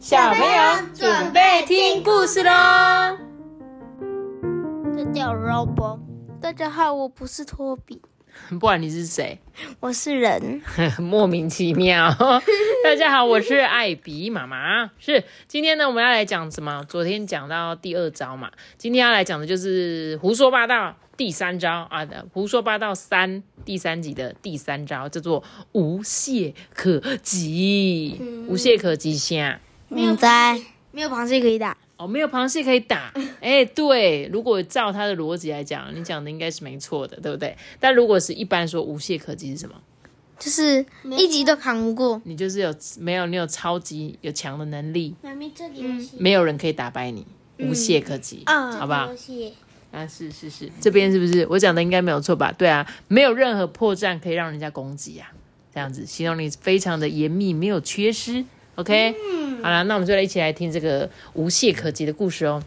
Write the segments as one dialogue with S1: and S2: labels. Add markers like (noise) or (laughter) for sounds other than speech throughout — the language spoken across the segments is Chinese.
S1: 小朋友准备听故事喽！
S2: 这叫 Robo。大家好，我不是托比，(laughs)
S1: 不管你是谁？
S2: 我是人。(laughs)
S1: 莫名其妙。(laughs) 大家好，我是艾比妈妈。是，今天呢，我们要来讲什么？昨天讲到第二招嘛，今天要来讲的就是胡说八道第三招啊的胡说八道三第三集的第三招叫做无懈可击。无懈可击下。
S2: 没有在，没有螃蟹可以打。
S1: 哦，没有螃蟹可以打。(laughs) 哎，对，如果照他的逻辑来讲，你讲的应该是没错的，对不对？但如果是一般说无懈可击是什么？
S2: 就是一集都扛不过。
S1: 你就是有没有你有超级有强的能力，
S3: 妈咪这里
S1: 没有人可以打败你，无懈可击，好不好？啊，是是是，这边是不是我讲的应该没有错吧？对啊，没有任何破绽可以让人家攻击啊，这样子形容你非常的严密，没有缺失。OK，好了，那我们就来一起来听这个无懈可击的故事哦。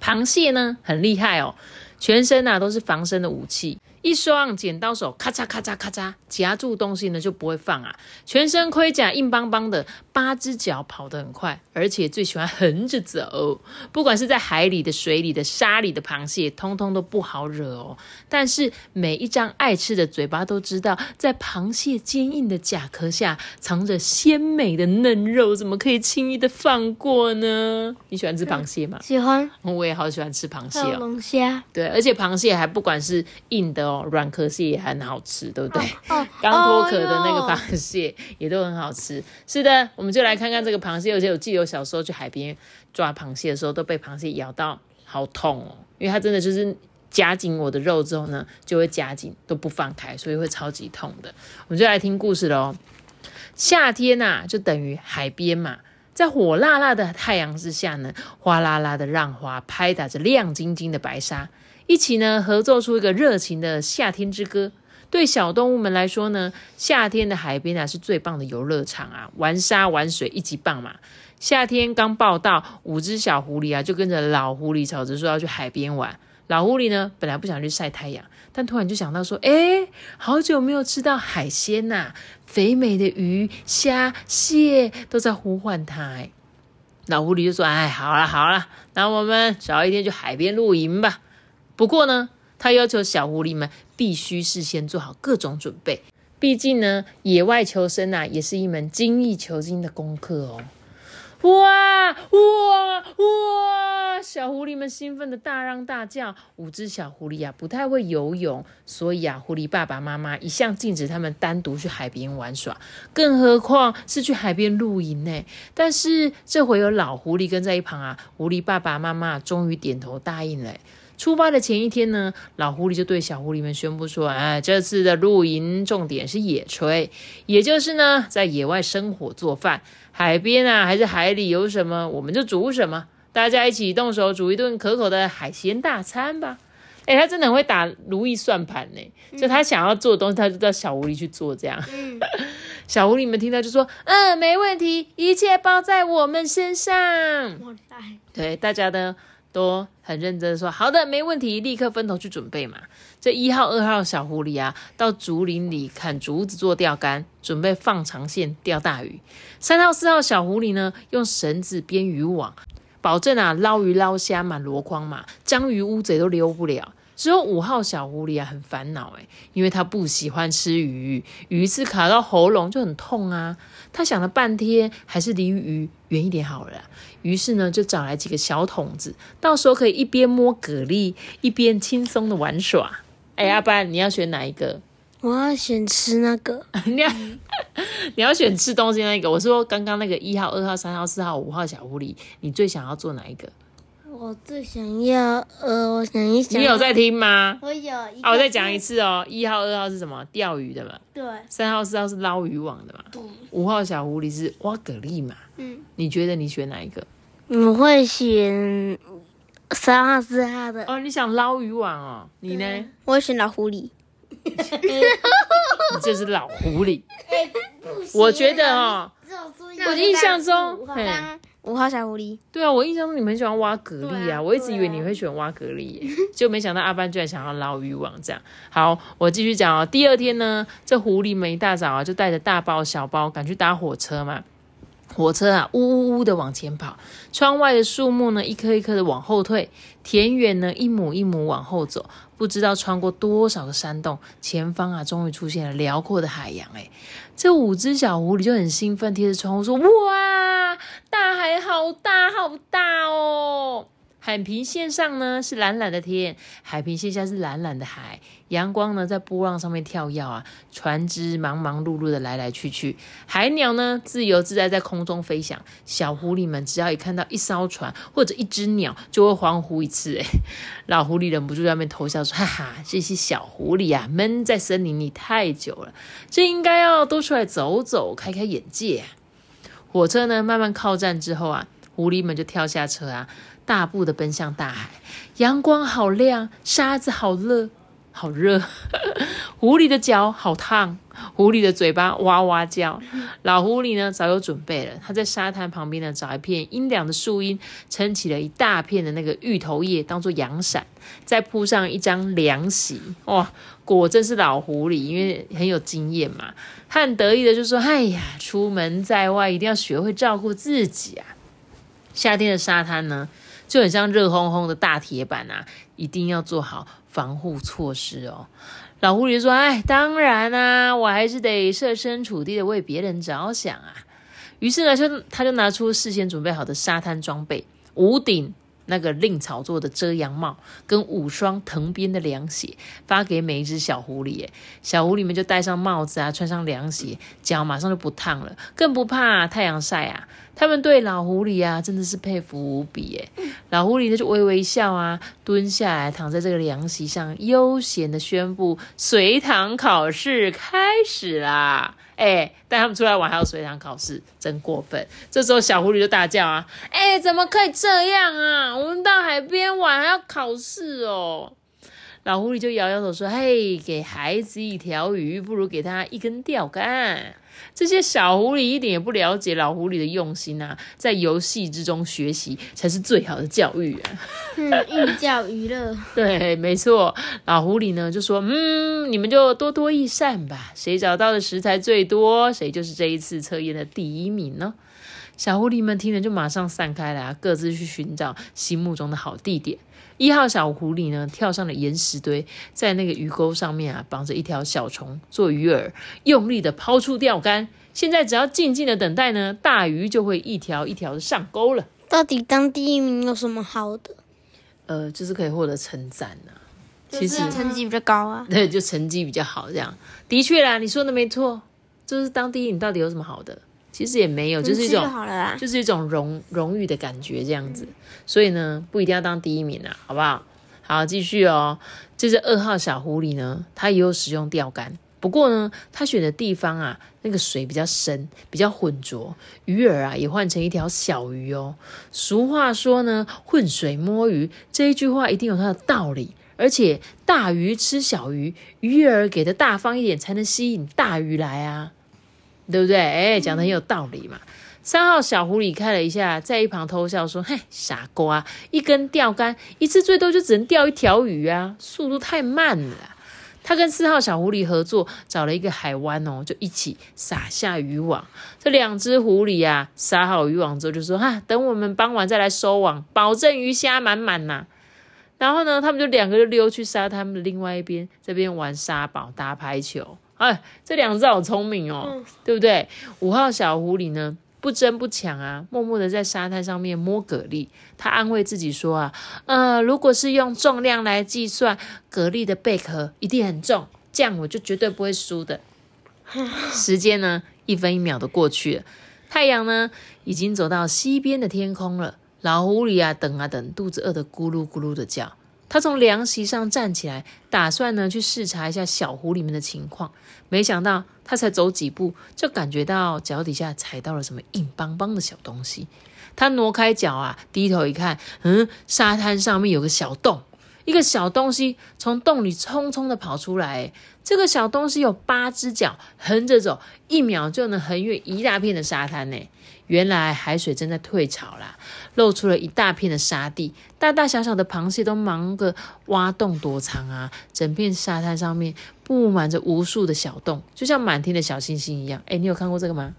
S1: 螃蟹呢，很厉害哦，全身呐都是防身的武器。一双剪刀手，咔嚓咔嚓咔嚓夹住东西呢就不会放啊！全身盔甲硬邦邦的，八只脚跑得很快，而且最喜欢横着走。不管是在海里的、水里的、沙里的螃蟹，通通都不好惹哦。但是每一张爱吃的嘴巴都知道，在螃蟹坚硬的甲壳下藏着鲜美的嫩肉，怎么可以轻易的放过呢？你喜欢吃螃蟹吗？
S2: 喜欢，
S1: 我也好喜欢吃螃蟹哦。
S2: 龙虾，
S1: 对，而且螃蟹还不管是硬的哦。软壳蟹也很好吃，对不对？(laughs) 刚脱壳的那个螃蟹也都很好吃。是的，我们就来看看这个螃蟹。而且我记得我小时候去海边抓螃蟹的时候，都被螃蟹咬到，好痛哦！因为它真的就是夹紧我的肉之后呢，就会夹紧都不放开，所以会超级痛的。我们就来听故事喽。夏天呐，就等于海边嘛，(laughs) 在火辣辣的太阳之下呢，哗啦啦的浪花拍打着亮晶晶的白沙。一起呢合奏出一个热情的夏天之歌。对小动物们来说呢，夏天的海边啊是最棒的游乐场啊，玩沙玩水一级棒嘛。夏天刚报道，五只小狐狸啊就跟着老狐狸吵着说要去海边玩。老狐狸呢本来不想去晒太阳，但突然就想到说，哎，好久没有吃到海鲜呐，肥美的鱼虾蟹都在呼唤它。老狐狸就说，哎，好了好了，那我们找一天去海边露营吧。不过呢，他要求小狐狸们必须事先做好各种准备，毕竟呢，野外求生啊，也是一门精益求精的功课哦。哇哇哇！小狐狸们兴奋的大嚷大叫。五只小狐狸啊，不太会游泳，所以啊，狐狸爸爸妈妈一向禁止他们单独去海边玩耍，更何况是去海边露营呢？但是这回有老狐狸跟在一旁啊，狐狸爸爸妈妈终于点头答应了。出发的前一天呢，老狐狸就对小狐狸们宣布说：“哎，这次的露营重点是野炊，也就是呢，在野外生火做饭。海边啊，还是海里有什么，我们就煮什么。大家一起动手煮一顿可口的海鲜大餐吧。”哎，他真的很会打如意算盘呢，就他想要做的东西，他就叫小狐狸去做。这样，(laughs) 小狐狸们听到就说：“嗯，没问题，一切包在我们身上。”对，大家的。都很认真说好的，没问题，立刻分头去准备嘛。这一号、二号小狐狸啊，到竹林里砍竹子做钓竿，准备放长线钓大鱼。三号、四号小狐狸呢，用绳子编渔网，保证啊捞鱼捞虾满箩筐嘛，章鱼乌贼都溜不了。只有五号小狐狸啊，很烦恼诶，因为他不喜欢吃鱼，鱼刺卡到喉咙就很痛啊。他想了半天，还是离鱼远一点好了。于是呢，就找来几个小桶子，到时候可以一边摸蛤蜊，一边轻松的玩耍。哎，阿班，你要选哪一个？
S2: 我要选吃那个。(laughs)
S1: 你要你要选吃东西那个。我说刚刚那个一号、二号、三号、四号、五号小狐狸，你最想要做哪一个？
S2: 我最想要，呃，我想一想。
S1: 你有在听吗？
S3: 我有。
S1: 啊，我再讲一次哦。一号、二号是什么？钓鱼的嘛。
S3: 对。
S1: 三号、四号是捞渔网的嘛。
S3: 对。
S1: 五号小狐狸是挖蛤蜊嘛。嗯。你觉得你选哪一个？
S2: 我会选三号、四号的。
S1: 哦，你想捞渔网哦？你呢？
S2: 我选老狐狸。(laughs)
S1: 你这是老狐狸。我觉得哦，我印象中。
S2: 五号小狐狸，
S1: 对啊，我印象中你们喜欢挖蛤蜊啊，我一直以为你会喜欢挖蛤蜊，(laughs) 就没想到阿班居然想要捞渔网这样。好，我继续讲哦。第二天呢，这狐狸们一大早啊，就带着大包小包赶去搭火车嘛。火车啊，呜呜呜的往前跑，窗外的树木呢，一棵一棵的往后退，田园呢，一亩一亩往后走，不知道穿过多少个山洞，前方啊，终于出现了辽阔的海洋。哎，这五只小狐狸就很兴奋，贴着窗户说：“哇，大海好大好大哦！”海平线上呢是蓝蓝的天，海平线下是蓝蓝的海。阳光呢在波浪上面跳跃啊，船只忙忙碌碌的来来去去，海鸟呢自由自在在空中飞翔。小狐狸们只要一看到一艘船或者一只鸟，就会欢呼一次。哎，老狐狸忍不住在那边偷笑说：“哈哈，这些小狐狸啊，闷在森林里太久了，这应该要多出来走走，开开眼界。”啊火车呢慢慢靠站之后啊，狐狸们就跳下车啊。大步的奔向大海，阳光好亮，沙子好热，好热。(laughs) 狐狸的脚好烫，狐狸的嘴巴哇哇叫。老狐狸呢，早有准备了，他在沙滩旁边呢，找一片阴凉的树荫，撑起了一大片的那个芋头叶，当做阳伞，再铺上一张凉席。哇，果真是老狐狸，因为很有经验嘛。他很得意的就说：“哎呀，出门在外一定要学会照顾自己啊。”夏天的沙滩呢？就很像热烘烘的大铁板啊，一定要做好防护措施哦。老狐狸说：“哎，当然啊，我还是得设身处地的为别人着想啊。”于是呢，就他就拿出事先准备好的沙滩装备，屋顶。那个令草做的遮阳帽，跟五双藤编的凉鞋，发给每一只小狐狸。小狐狸们就戴上帽子啊，穿上凉鞋，脚马上就不烫了，更不怕太阳晒啊。他们对老狐狸啊，真的是佩服无比。哎，老狐狸呢就微微笑啊，蹲下来躺在这个凉席上，悠闲的宣布：随堂考试开始啦。哎，带他们出来玩还要随堂考试，真过分！这时候小狐狸就大叫啊：“哎，怎么可以这样啊？我们到海边玩还要考试哦！”老狐狸就摇摇头说：“嘿，给孩子一条鱼，不如给他一根钓竿。”这些小狐狸一点也不了解老狐狸的用心啊，在游戏之中学习才是最好的教育啊！
S2: 嗯，寓教于乐。(laughs)
S1: 对，没错。老狐狸呢就说：“嗯，你们就多多益善吧，谁找到的食材最多，谁就是这一次测验的第一名呢。”小狐狸们听了就马上散开了，各自去寻找心目中的好地点。一号小狐狸呢，跳上了岩石堆，在那个鱼钩上面啊，绑着一条小虫做鱼饵，用力的抛出钓竿。现在只要静静的等待呢，大鱼就会一条一条的上钩了。
S2: 到底当第一名有什么好的？
S1: 呃，就是可以获得称赞呐。
S2: 其实成绩比较高啊。
S1: 对，就成绩比较好这样。的确啦，你说的没错，就是当第一，你到底有什么好的？其实也没有，就是一种，就是一种荣荣誉的感觉这样子。所以呢，不一定要当第一名啊，好不好？好，继续哦。这只二号小狐狸呢，它也有使用钓竿，不过呢，它选的地方啊，那个水比较深，比较浑浊，鱼饵啊也换成一条小鱼哦。俗话说呢，浑水摸鱼，这一句话一定有它的道理。而且大鱼吃小鱼，鱼饵给的大方一点，才能吸引大鱼来啊。对不对？哎，讲的很有道理嘛。三号小狐狸看了一下，在一旁偷笑说：“嘿，傻瓜，一根钓竿一次最多就只能钓一条鱼啊，速度太慢了。”他跟四号小狐狸合作，找了一个海湾哦，就一起撒下渔网。这两只狐狸啊，撒好渔网之后就说：“哈，等我们傍晚再来收网，保证鱼虾满满呐。”然后呢，他们就两个就溜去沙滩的另外一边，这边玩沙堡、打排球。哎，这两只好聪明哦，对不对？五号小狐狸呢，不争不抢啊，默默的在沙滩上面摸蛤蜊。他安慰自己说啊，呃，如果是用重量来计算，蛤蜊的贝壳一定很重，这样我就绝对不会输的。(laughs) 时间呢，一分一秒的过去了，太阳呢，已经走到西边的天空了。老狐狸啊，等啊等，肚子饿得咕噜咕噜的叫。他从凉席上站起来，打算呢去视察一下小湖里面的情况。没想到他才走几步，就感觉到脚底下踩到了什么硬邦邦的小东西。他挪开脚啊，低头一看，嗯，沙滩上面有个小洞，一个小东西从洞里匆匆的跑出来。这个小东西有八只脚，横着走，一秒就能横越一大片的沙滩呢。原来海水正在退潮啦，露出了一大片的沙地，大大小小的螃蟹都忙个挖洞躲藏啊！整片沙滩上面布满着无数的小洞，就像满天的小星星一样。哎，你有看过这个吗？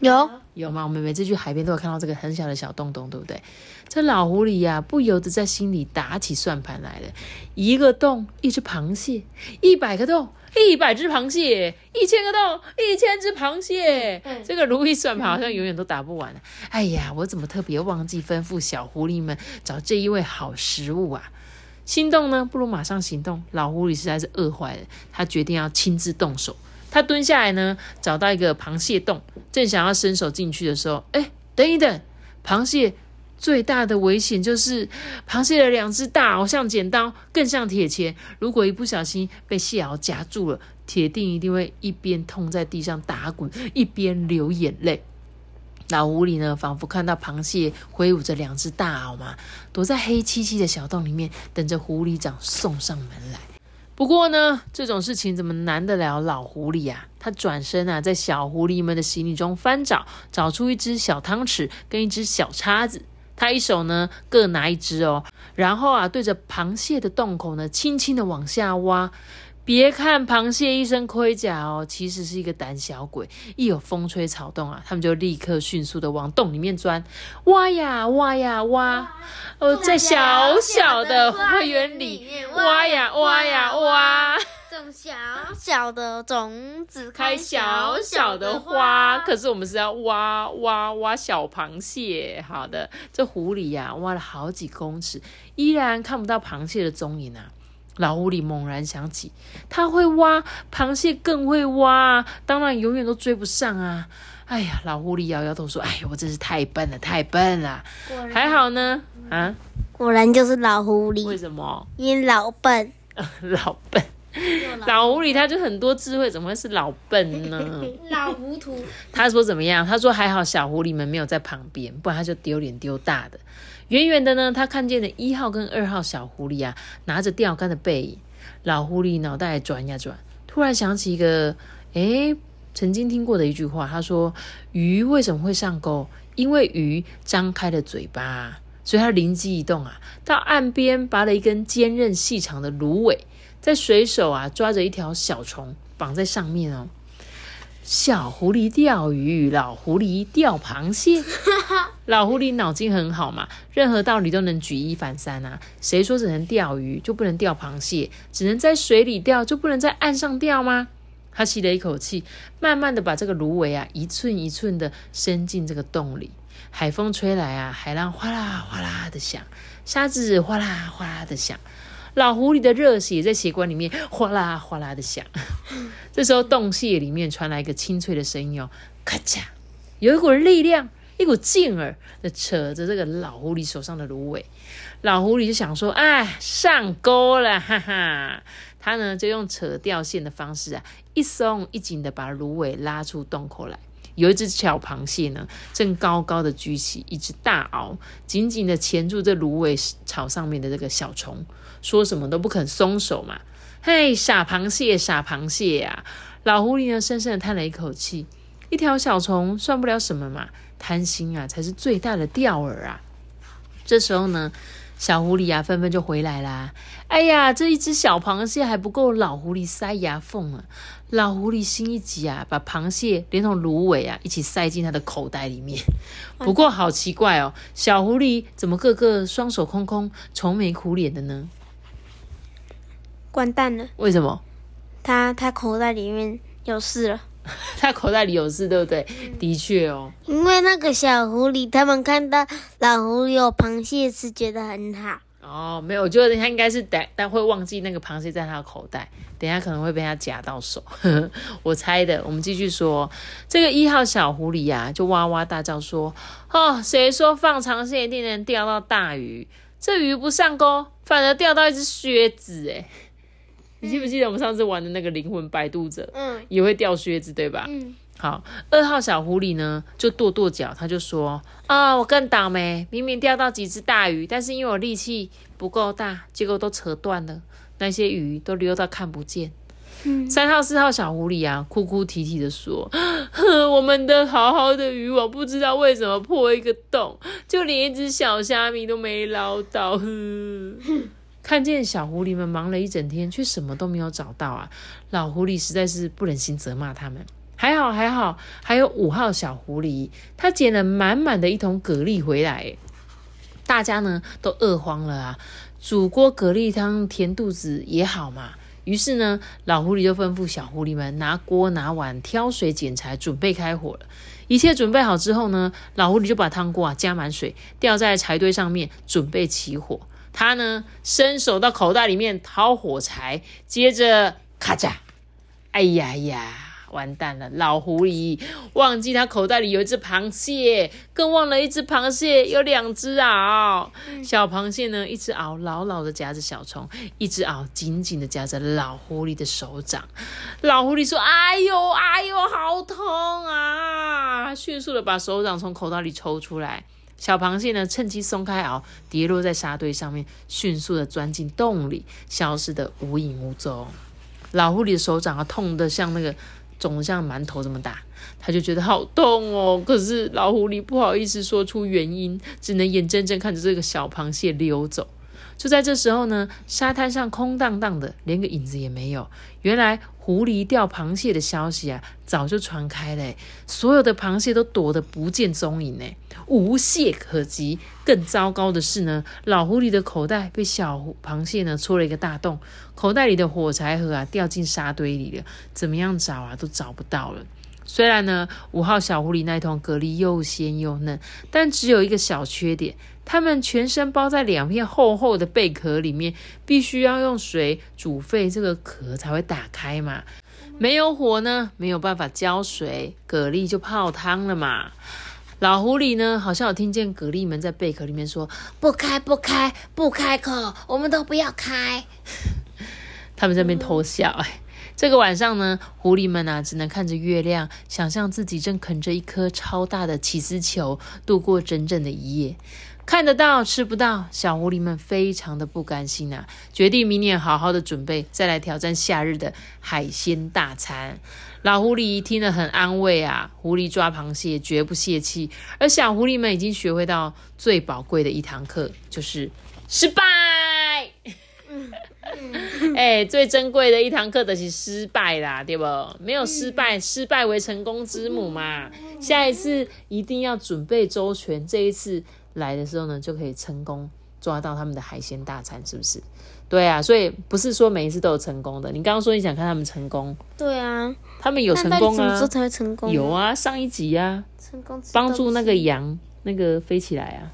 S2: 有
S1: 有吗？我们每次去海边都有看到这个很小的小洞洞，对不对？这老狐狸呀，不由得在心里打起算盘来了：一个洞一只螃蟹，一百个洞一百只螃蟹，一千个洞一千只螃蟹。这个如意算盘好像永远都打不完。哎呀，我怎么特别忘记吩咐小狐狸们找这一位好食物啊？心动呢，不如马上行动。老狐狸实在是饿坏了，他决定要亲自动手。他蹲下来呢，找到一个螃蟹洞，正想要伸手进去的时候，哎，等一等，螃蟹最大的危险就是螃蟹的两只大螯像剪刀，更像铁钳。如果一不小心被蟹螯夹住了，铁定一定会一边痛在地上打滚，一边流眼泪。老狐狸呢，仿佛看到螃蟹挥舞着两只大螯嘛，躲在黑漆漆的小洞里面，等着狐狸长送上门来。不过呢，这种事情怎么难得了老狐狸啊？他转身啊，在小狐狸们的行李中翻找，找出一只小汤匙跟一只小叉子。他一手呢各拿一只哦，然后啊，对着螃蟹的洞口呢，轻轻的往下挖。别看螃蟹一身盔甲哦，其实是一个胆小鬼。一有风吹草动啊，他们就立刻迅速的往洞里面钻，挖呀挖呀挖。哦，在小小的花园里挖呀挖呀挖，
S2: 种小小的种子，
S1: 开小小的花。可是我们是要挖挖挖小螃蟹。好的，这湖里呀，挖了好几公尺，依然看不到螃蟹的踪影啊。老狐狸猛然想起，他会挖螃蟹，更会挖，当然永远都追不上啊！哎呀，老狐狸摇摇头说：“哎呀，我真是太笨了，太笨了。还好呢，啊，
S2: 果然就是老狐狸。
S1: 为什么？
S2: 因为老笨，(laughs)
S1: 老笨。(laughs) 老狐狸他就很多智慧，怎么会是老笨呢？(laughs)
S2: 老糊涂。
S1: 他说怎么样？他说还好小狐狸们没有在旁边，不然他就丢脸丢大的。远远的呢，他看见了一号跟二号小狐狸啊，拿着钓竿的背影。老狐狸脑袋转呀转，突然想起一个，诶，曾经听过的一句话。他说：“鱼为什么会上钩？因为鱼张开了嘴巴。”所以他灵机一动啊，到岸边拔了一根坚韧细长的芦苇，在水手啊抓着一条小虫绑在上面哦。小狐狸钓鱼，老狐狸钓螃蟹。(laughs) 老狐狸脑筋很好嘛，任何道理都能举一反三啊。谁说只能钓鱼就不能钓螃蟹？只能在水里钓就不能在岸上钓吗？他吸了一口气，慢慢的把这个芦苇啊一寸一寸的伸进这个洞里。海风吹来啊，海浪哗啦哗啦的响，沙子哗啦哗啦的响。老狐狸的热血在血管里面哗啦哗啦的响。(laughs) 这时候，洞穴里面传来一个清脆的声音哦，咔嚓，有一股力量，一股劲儿的扯着这个老狐狸手上的芦苇。老狐狸就想说：“哎，上钩了，哈哈！”他呢就用扯掉线的方式啊，一松一紧的把芦苇拉出洞口来。有一只小螃蟹呢，正高高的举起一只大螯，紧紧的钳住这芦苇草上面的这个小虫。说什么都不肯松手嘛！嘿，傻螃蟹，傻螃蟹呀！老狐狸呢，深深的叹了一口气。一条小虫算不了什么嘛，贪心啊，才是最大的钓饵啊！这时候呢，小狐狸啊，纷纷就回来啦。哎呀，这一只小螃蟹还不够老狐狸塞牙缝啊！老狐狸心一急啊，把螃蟹连同芦苇啊一起塞进他的口袋里面。不过好奇怪哦，小狐狸怎么个个双手空空、愁眉苦脸的呢？
S2: 完蛋了！
S1: 为什么？
S2: 他他口袋里面有事了。(laughs)
S1: 他口袋里有事，对不对？的确哦。
S2: 因为那个小狐狸，他们看到老狐狸有螃蟹吃，觉得很好。
S1: 哦，没有，我觉得他应该是等，但会忘记那个螃蟹在他的口袋，等下可能会被他夹到手。(laughs) 我猜的。我们继续说，这个一号小狐狸呀，就哇哇大叫说：“哦，谁说放长线一定能钓到大鱼？这鱼不上钩，反而钓到一只靴子！哎，你记不记得我们上次玩的那个灵魂摆渡者？嗯，也会掉靴子，对吧？嗯。好，二号小狐狸呢，就跺跺脚，他就说：“啊，我更倒霉，明明钓到几只大鱼，但是因为我力气不够大，结果都扯断了，那些鱼都溜到看不见。”嗯三号、四号小狐狸啊，哭哭啼啼的说：“我们的好好的渔网，不知道为什么破一个洞，就连一只小虾米都没捞到。” (laughs) 看见小狐狸们忙了一整天，却什么都没有找到啊！老狐狸实在是不忍心责骂他们。还好还好，还有五号小狐狸，他捡了满满的一桶蛤蜊回来。大家呢都饿慌了啊，煮锅蛤蜊汤填肚子也好嘛。于是呢，老狐狸就吩咐小狐狸们拿锅拿碗挑水捡柴，准备开火了。一切准备好之后呢，老狐狸就把汤锅啊加满水，吊在柴堆上面，准备起火。他呢伸手到口袋里面掏火柴，接着咔嚓，哎呀呀！完蛋了，老狐狸忘记他口袋里有一只螃蟹，更忘了一只螃蟹有两只螯。小螃蟹呢，一只螯牢牢的夹着小虫，一只螯紧紧的夹着老狐狸的手掌。老狐狸说：“哎呦，哎呦，好痛啊！”迅速的把手掌从口袋里抽出来。小螃蟹呢，趁机松开螯，跌落在沙堆上面，迅速的钻进洞里，消失的无影无踪。老狐狸的手掌啊，痛的像那个。肿的像馒头这么大，他就觉得好痛哦。可是老狐狸不好意思说出原因，只能眼睁睁看着这个小螃蟹溜走。就在这时候呢，沙滩上空荡荡的，连个影子也没有。原来狐狸钓螃蟹的消息啊，早就传开了，所有的螃蟹都躲得不见踪影呢，无懈可击。更糟糕的是呢，老狐狸的口袋被小螃蟹呢戳了一个大洞，口袋里的火柴盒啊掉进沙堆里了，怎么样找啊都找不到了。虽然呢，五号小狐狸那桶蛤蜊又鲜又嫩，但只有一个小缺点，它们全身包在两片厚厚的贝壳里面，必须要用水煮沸这个壳才会打开嘛。没有火呢，没有办法浇水，蛤蜊就泡汤了嘛。老狐狸呢，好像有听见蛤蜊们在贝壳里面说：“不开，不开，不开口，我们都不要开。” (laughs) 他们在那边偷笑，哎。这个晚上呢，狐狸们啊，只能看着月亮，想象自己正啃着一颗超大的起司球，度过整整的一夜。看得到，吃不到，小狐狸们非常的不甘心啊，决定明年好好的准备，再来挑战夏日的海鲜大餐。老狐狸听了很安慰啊，狐狸抓螃蟹绝不泄气，而小狐狸们已经学会到最宝贵的一堂课，就是失败。哎，最珍贵的一堂课的是失败啦，对不？没有失败，失败为成功之母嘛。下一次一定要准备周全，这一次来的时候呢，就可以成功抓到他们的海鲜大餐，是不是？对啊，所以不是说每一次都有成功的。你刚刚说你想看他们成功，
S2: 对啊，
S1: 他们有成功啊？什
S2: 么才会成功？
S1: 有啊，上一集啊，
S2: 成功
S1: 帮助那个羊那个飞起来啊。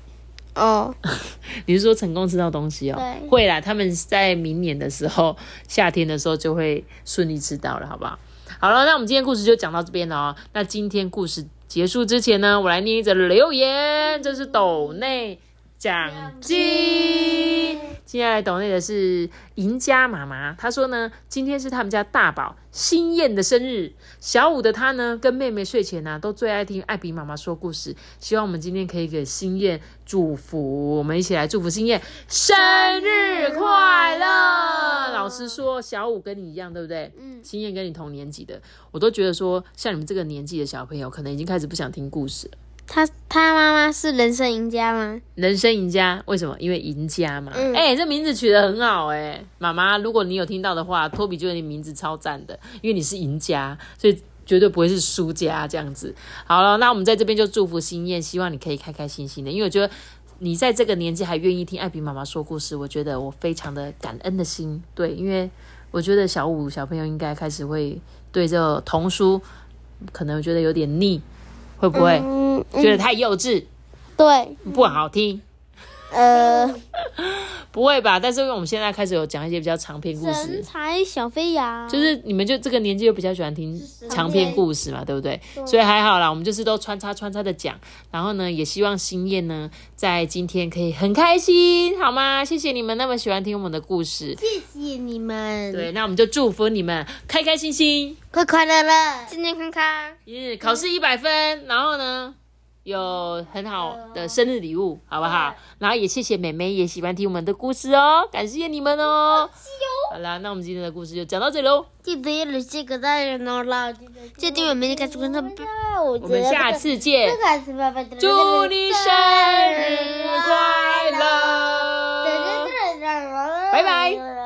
S2: 哦，(laughs)
S1: 你是说成功吃到东西
S2: 哦？
S1: 会啦，他们在明年的时候，夏天的时候就会顺利吃到了，好不好？好了，那我们今天故事就讲到这边了哦。那今天故事结束之前呢，我来念一则留言，这是斗内奖金。接下来抖内的是赢家妈妈，她说呢，今天是他们家大宝新燕的生日。小五的他呢，跟妹妹睡前呢，都最爱听艾比妈妈说故事。希望我们今天可以给新燕祝福，我们一起来祝福新燕生日快乐。老实说，小五跟你一样，对不对？嗯。新燕跟你同年级的，我都觉得说，像你们这个年纪的小朋友，可能已经开始不想听故事了。
S2: 他他妈妈是人生赢家吗？
S1: 人生赢家为什么？因为赢家嘛。哎，这名字取得很好哎，妈妈，如果你有听到的话，托比觉得你名字超赞的，因为你是赢家，所以绝对不会是输家这样子。好了，那我们在这边就祝福心燕，希望你可以开开心心的，因为我觉得你在这个年纪还愿意听艾比妈妈说故事，我觉得我非常的感恩的心。对，因为我觉得小五小朋友应该开始会对这童书可能觉得有点腻。会不会觉得太幼稚？
S2: 对，
S1: 不好听。呃。不会吧？但是因为我们现在开始有讲一些比较长篇故事，
S2: 神采小飞扬，
S1: 就是你们就这个年纪就比较喜欢听长篇故事嘛，对不对？所以还好啦，我们就是都穿插穿插的讲，然后呢，也希望新燕呢在今天可以很开心，好吗？谢谢你们那么喜欢听我们的故事，
S2: 谢谢你们。
S1: 对，那我们就祝福你们开开心心，
S2: 快快乐乐，健健康康。
S1: 嗯，考试一百分，然后呢？有很好的生日礼物，好不好？然后也谢谢妹妹，也喜欢听我们的故事哦，感谢你们哦。好啦，那我们今天的故事就讲到这里喽。
S2: 记得要留下个大人哦啦，记得我们开始关注。
S1: 我们下次见，祝你生日快乐，拜拜。